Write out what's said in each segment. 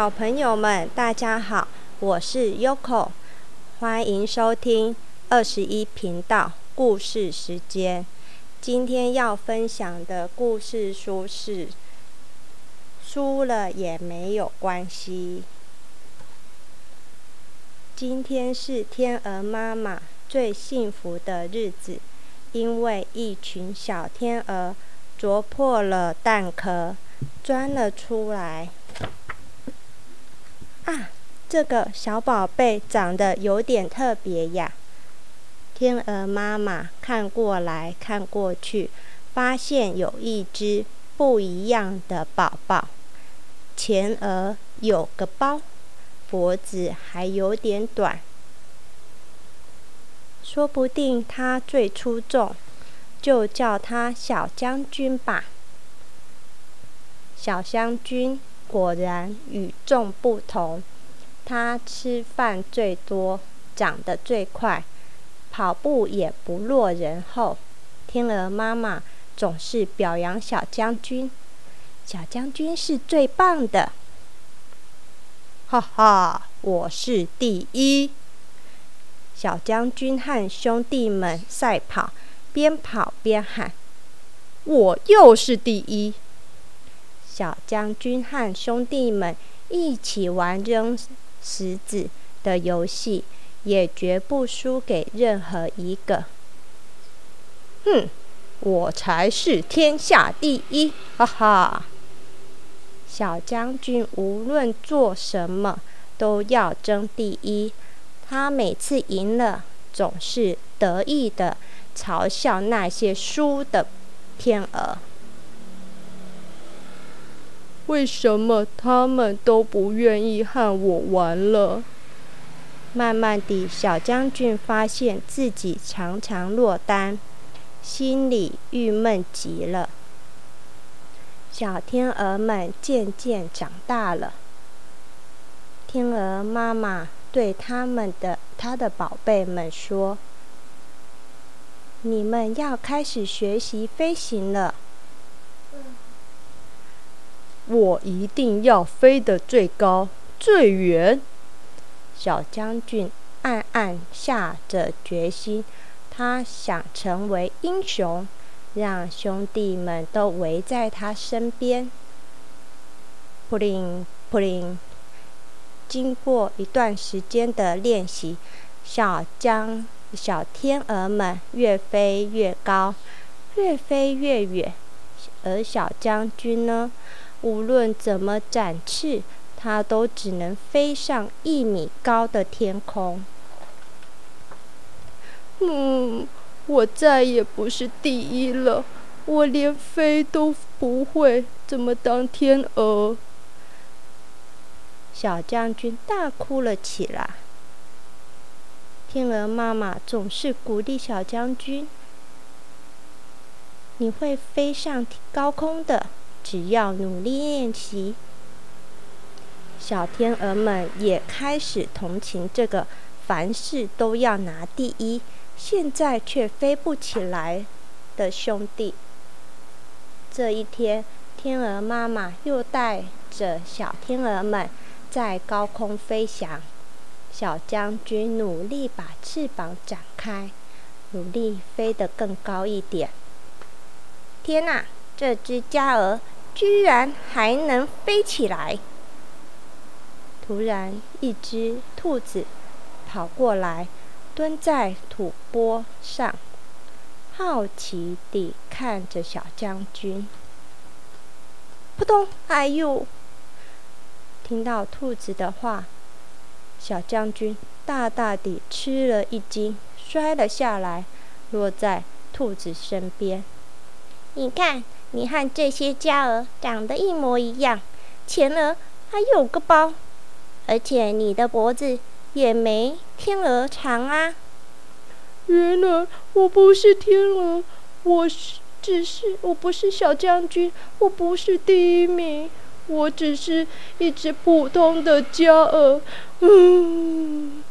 小朋友们，大家好，我是 Yoko，欢迎收听二十一频道故事时间。今天要分享的故事书是《输了也没有关系》。今天是天鹅妈妈最幸福的日子，因为一群小天鹅啄破了蛋壳，钻了出来。这个小宝贝长得有点特别呀！天鹅妈妈看过来看过去，发现有一只不一样的宝宝。前额有个包，脖子还有点短，说不定它最出众，就叫它小将军吧。小将军。果然与众不同，他吃饭最多，长得最快，跑步也不落人后。天鹅妈妈总是表扬小将军：“小将军是最棒的！”哈哈，我是第一！小将军和兄弟们赛跑，边跑边喊：“我又是第一！”小将军和兄弟们一起玩扔石子的游戏，也绝不输给任何一个。哼，我才是天下第一！哈哈！小将军无论做什么都要争第一。他每次赢了，总是得意的嘲笑那些输的天鹅。为什么他们都不愿意和我玩了？慢慢地，小将军发现自己常常落单，心里郁闷极了。小天鹅们渐渐长大了，天鹅妈妈对他们的他的宝贝们说：“你们要开始学习飞行了。”我一定要飞得最高、最远。小将军暗暗下着决心，他想成为英雄，让兄弟们都围在他身边。扑灵扑灵，经过一段时间的练习，小将小天鹅们越飞越高，越飞越远，而小将军呢？无论怎么展翅，它都只能飞上一米高的天空。嗯，我再也不是第一了，我连飞都不会，怎么当天鹅？小将军大哭了起来。天鹅妈妈总是鼓励小将军：“你会飞上高空的。”只要努力练习，小天鹅们也开始同情这个凡事都要拿第一，现在却飞不起来的兄弟。这一天，天鹅妈妈又带着小天鹅们在高空飞翔。小将军努力把翅膀展开，努力飞得更高一点。天哪！这只家鹅居然还能飞起来！突然，一只兔子跑过来，蹲在土坡上，好奇地看着小将军。扑通！哎呦！听到兔子的话，小将军大大地吃了一惊，摔了下来，落在兔子身边。你看。你和这些家鹅长得一模一样，前额还有个包，而且你的脖子也没天鹅长啊。原来我不是天鹅，我是只是我不是小将军，我不是第一名，我只是一只普通的家鹅。嗯，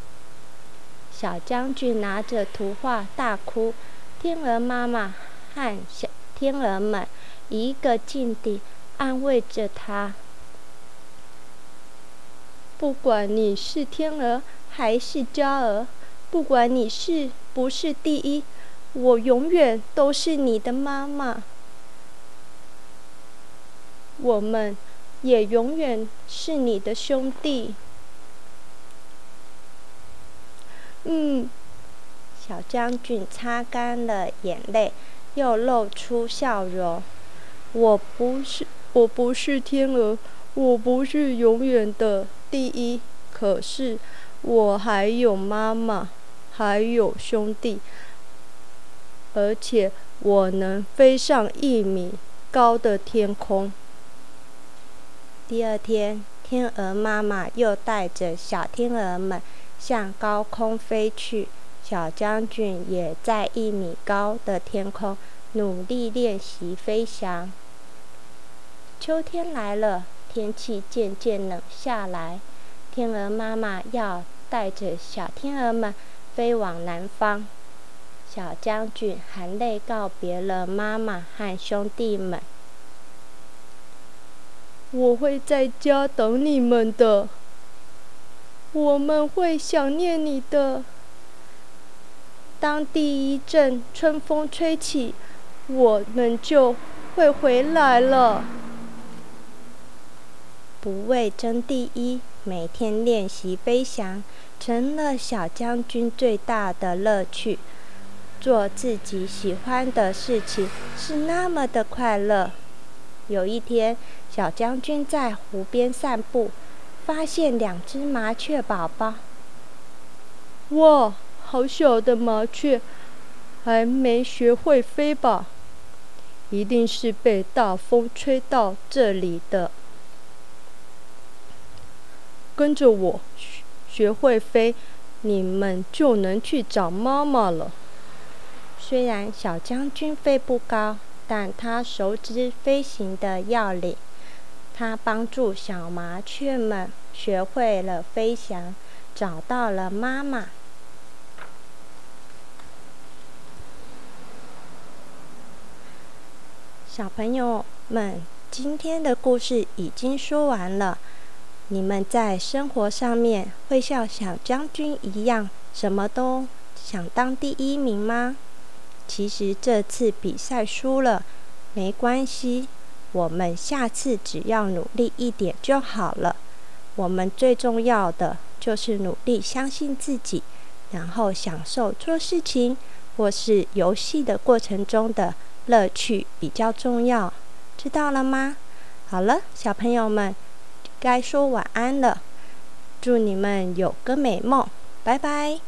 小将军拿着图画大哭，天鹅妈妈和小天鹅们。一个劲地安慰着他。不管你是天鹅还是家鹅，不管你是不是第一，我永远都是你的妈妈。我们也永远是你的兄弟。嗯，小将军擦干了眼泪，又露出笑容。我不是，我不是天鹅，我不是永远的第一。可是我还有妈妈，还有兄弟，而且我能飞上一米高的天空。第二天，天鹅妈妈又带着小天鹅们向高空飞去。小将军也在一米高的天空努力练习飞翔。秋天来了，天气渐渐冷下来。天鹅妈妈要带着小天鹅们飞往南方。小将军含泪告别了妈妈和兄弟们。我会在家等你们的，我们会想念你的。当第一阵春风吹起，我们就会回来了。不为争第一，每天练习飞翔，成了小将军最大的乐趣。做自己喜欢的事情是那么的快乐。有一天，小将军在湖边散步，发现两只麻雀宝宝。哇，好小的麻雀，还没学会飞吧？一定是被大风吹到这里的。跟着我，学会飞，你们就能去找妈妈了。虽然小将军飞不高。但他熟知飞行的要领，他帮助小麻雀们学会了飞翔，找到了妈妈。小朋友们，今天的故事已经说完了。你们在生活上面会像小将军一样，什么都想当第一名吗？其实这次比赛输了，没关系，我们下次只要努力一点就好了。我们最重要的就是努力相信自己，然后享受做事情或是游戏的过程中的乐趣比较重要，知道了吗？好了，小朋友们，该说晚安了，祝你们有个美梦，拜拜。